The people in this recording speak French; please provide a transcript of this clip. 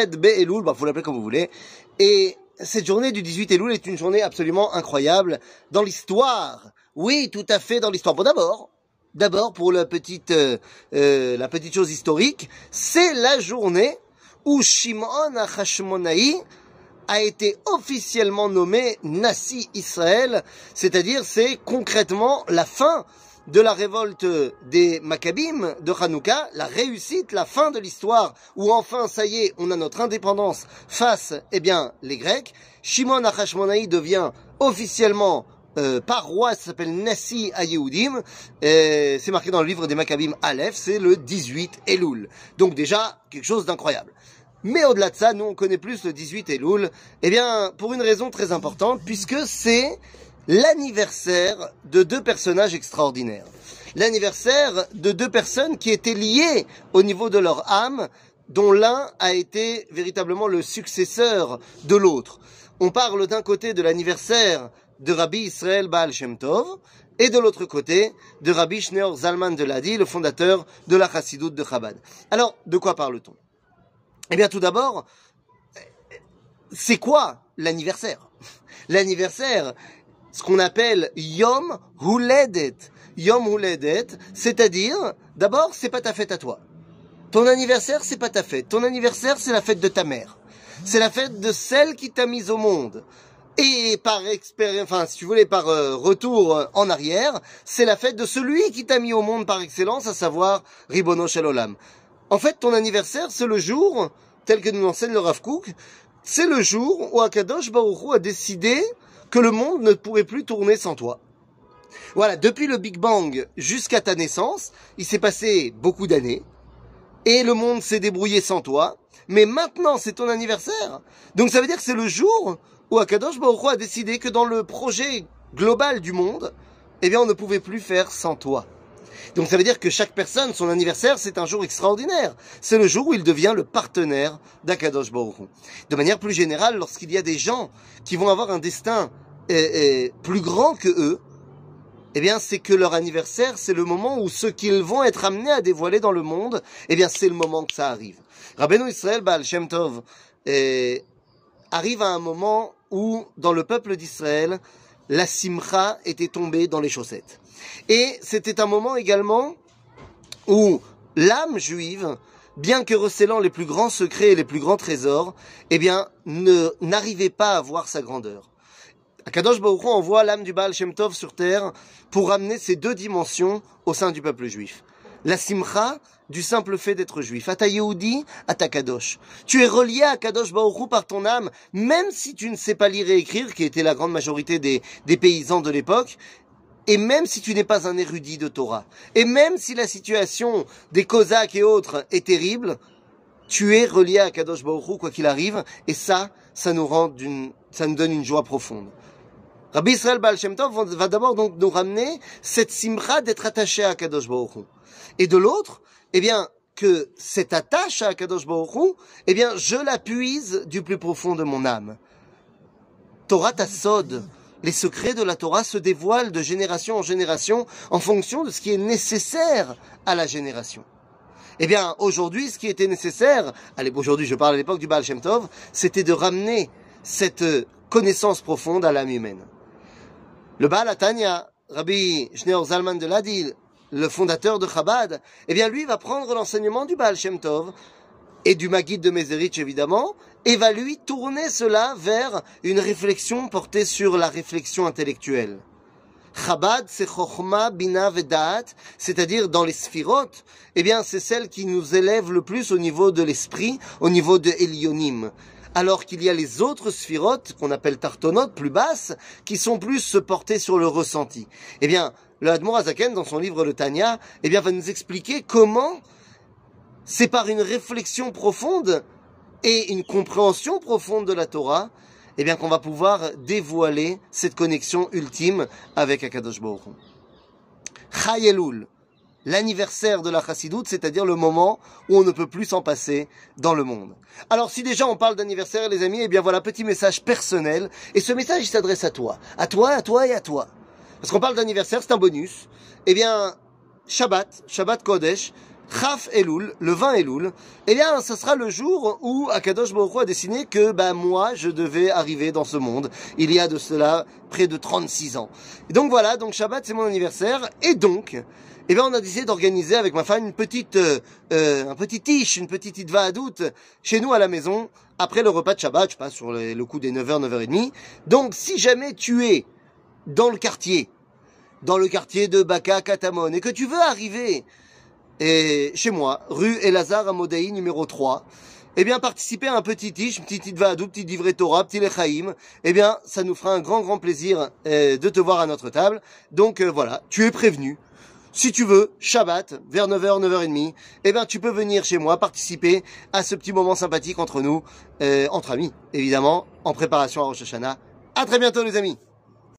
Yudched Be'elul, bah, faut l'appeler comme vous voulez. Et cette journée du 18 Elul est une journée absolument incroyable dans l'histoire. Oui, tout à fait dans l'histoire. Bon, d'abord, d'abord pour la petite, euh, euh, la petite chose historique, c'est la journée où Shimon HaChashmonaï a été officiellement nommé Nassi Israël, c'est-à-dire c'est concrètement la fin de la révolte des Maccabim de Hanouka, la réussite, la fin de l'histoire, où enfin, ça y est, on a notre indépendance face, eh bien, les Grecs. Shimon Achashmonaï devient officiellement euh, par ça s'appelle Nassi Ayeudim, c'est marqué dans le livre des Maccabim Aleph, c'est le 18 Elul. Donc déjà, quelque chose d'incroyable. Mais au-delà de ça, nous on connaît plus le 18 Elul, eh bien, pour une raison très importante, puisque c'est l'anniversaire de deux personnages extraordinaires. L'anniversaire de deux personnes qui étaient liées au niveau de leur âme, dont l'un a été véritablement le successeur de l'autre. On parle d'un côté de l'anniversaire de Rabbi Israël Baal Shem Tov, et de l'autre côté de Rabbi Shneur Zalman de Ladi, le fondateur de la Chassidoute de Chabad. Alors, de quoi parle-t-on? Eh bien, tout d'abord, c'est quoi l'anniversaire? L'anniversaire, ce qu'on appelle Yom Huledet. Yom Huledet, c'est-à-dire, d'abord, c'est pas ta fête à toi. Ton anniversaire, c'est pas ta fête. Ton anniversaire, c'est la fête de ta mère. C'est la fête de celle qui t'a mise au monde. Et par expérience, enfin, si tu voulais, par euh, retour euh, en arrière, c'est la fête de celui qui t'a mis au monde par excellence, à savoir Ribono Shalolam. En fait, ton anniversaire, c'est le jour, tel que nous enseigne le Rav Kook, c'est le jour où Akadosh Baruch a décidé que le monde ne pourrait plus tourner sans toi. Voilà, depuis le Big Bang jusqu'à ta naissance, il s'est passé beaucoup d'années, et le monde s'est débrouillé sans toi, mais maintenant c'est ton anniversaire. Donc ça veut dire que c'est le jour où Akadosh Baruch a décidé que dans le projet global du monde, eh bien on ne pouvait plus faire sans toi. Donc ça veut dire que chaque personne, son anniversaire, c'est un jour extraordinaire. C'est le jour où il devient le partenaire d'Akadosh Baruch De manière plus générale, lorsqu'il y a des gens qui vont avoir un destin est, plus grand que eux, eh bien, c'est que leur anniversaire, c'est le moment où ce qu'ils vont être amenés à dévoiler dans le monde, eh bien, c'est le moment que ça arrive. Rabbeinu Israël Baal Shem Tov eh, arrive à un moment où, dans le peuple d'Israël, la simcha était tombée dans les chaussettes. Et c'était un moment également où l'âme juive, bien que recelant les plus grands secrets et les plus grands trésors, eh bien, ne, n'arrivait pas à voir sa grandeur. Akadosh Baruch envoie l'âme du Baal Shem Tov sur terre pour ramener ces deux dimensions au sein du peuple juif. La simcha du simple fait d'être juif. Ata Yehudi, Ata Kadosh. Tu es relié à Kadosh Baruch par ton âme, même si tu ne sais pas lire et écrire, qui était la grande majorité des, paysans de l'époque, et même si tu n'es pas un érudit de Torah, et même si la situation des Cosaques et autres est terrible, tu es relié à Kadosh Baruch quoi qu'il arrive, et ça, ça nous rend d'une, ça nous donne une joie profonde. Rabbi Israël Baal Shem Tov va d'abord donc nous ramener cette simcha d'être attaché à Kadosh Baruch Et de l'autre, eh bien, que cette attache à Kadosh Baruch eh bien, je la puise du plus profond de mon âme. Torah Tassod, les secrets de la Torah se dévoilent de génération en génération en fonction de ce qui est nécessaire à la génération. Eh bien, aujourd'hui, ce qui était nécessaire, aujourd'hui, je parle à l'époque du Baal Shem Tov, c'était de ramener cette connaissance profonde à l'âme humaine. Le Baal Atania, Rabbi Shneur Zalman de Ladil, le fondateur de Chabad, eh bien lui va prendre l'enseignement du Baal Shem Tov et du Maguid de Mezerich évidemment, et va lui tourner cela vers une réflexion portée sur la réflexion intellectuelle. Chabad, c'est Chochma, Bina, Vedat, c'est-à-dire dans les sphirotes, eh bien c'est celle qui nous élève le plus au niveau de l'esprit, au niveau de Elionim alors qu'il y a les autres sphirotes, qu'on appelle tartonotes, plus basses, qui sont plus se porter sur le ressenti. Eh bien, le Admor Azaken, dans son livre Le Tanya, eh bien, va nous expliquer comment c'est par une réflexion profonde et une compréhension profonde de la Torah, eh bien, qu'on va pouvoir dévoiler cette connexion ultime avec Akadosh Baruch Chayelul, l'anniversaire de la chassidoute, c'est-à-dire le moment où on ne peut plus s'en passer dans le monde. Alors si déjà on parle d'anniversaire, les amis, eh bien voilà, petit message personnel. Et ce message, il s'adresse à toi. À toi, à toi et à toi. Parce qu'on parle d'anniversaire, c'est un bonus. Eh bien, Shabbat, Shabbat Kodesh, Chaf Elul, le 20 Elul, eh bien, ce sera le jour où Akadosh Baruch a décidé que, bah, moi, je devais arriver dans ce monde. Il y a de cela près de 36 ans. Et donc voilà, donc Shabbat, c'est mon anniversaire. Et donc, eh bien, on a décidé d'organiser avec ma femme une petite, euh, euh un petit tiche, une petite idva adout chez nous à la maison, après le repas de Shabbat, je passe sur le, le coup des 9h, 9h30. Donc, si jamais tu es dans le quartier, dans le quartier de Baka Katamon, et que tu veux arriver et chez moi, rue Elazar à numéro 3, eh bien, participer à un petit tiche, petit idvadou, petit livret Torah, petit lechaim, eh bien, ça nous fera un grand, grand plaisir euh, de te voir à notre table. Donc, euh, voilà, tu es prévenu. Si tu veux, Shabbat, vers 9h, 9h30, eh bien, tu peux venir chez moi participer à ce petit moment sympathique entre nous, euh, entre amis, évidemment, en préparation à Rosh Hashanah. À très bientôt, les amis!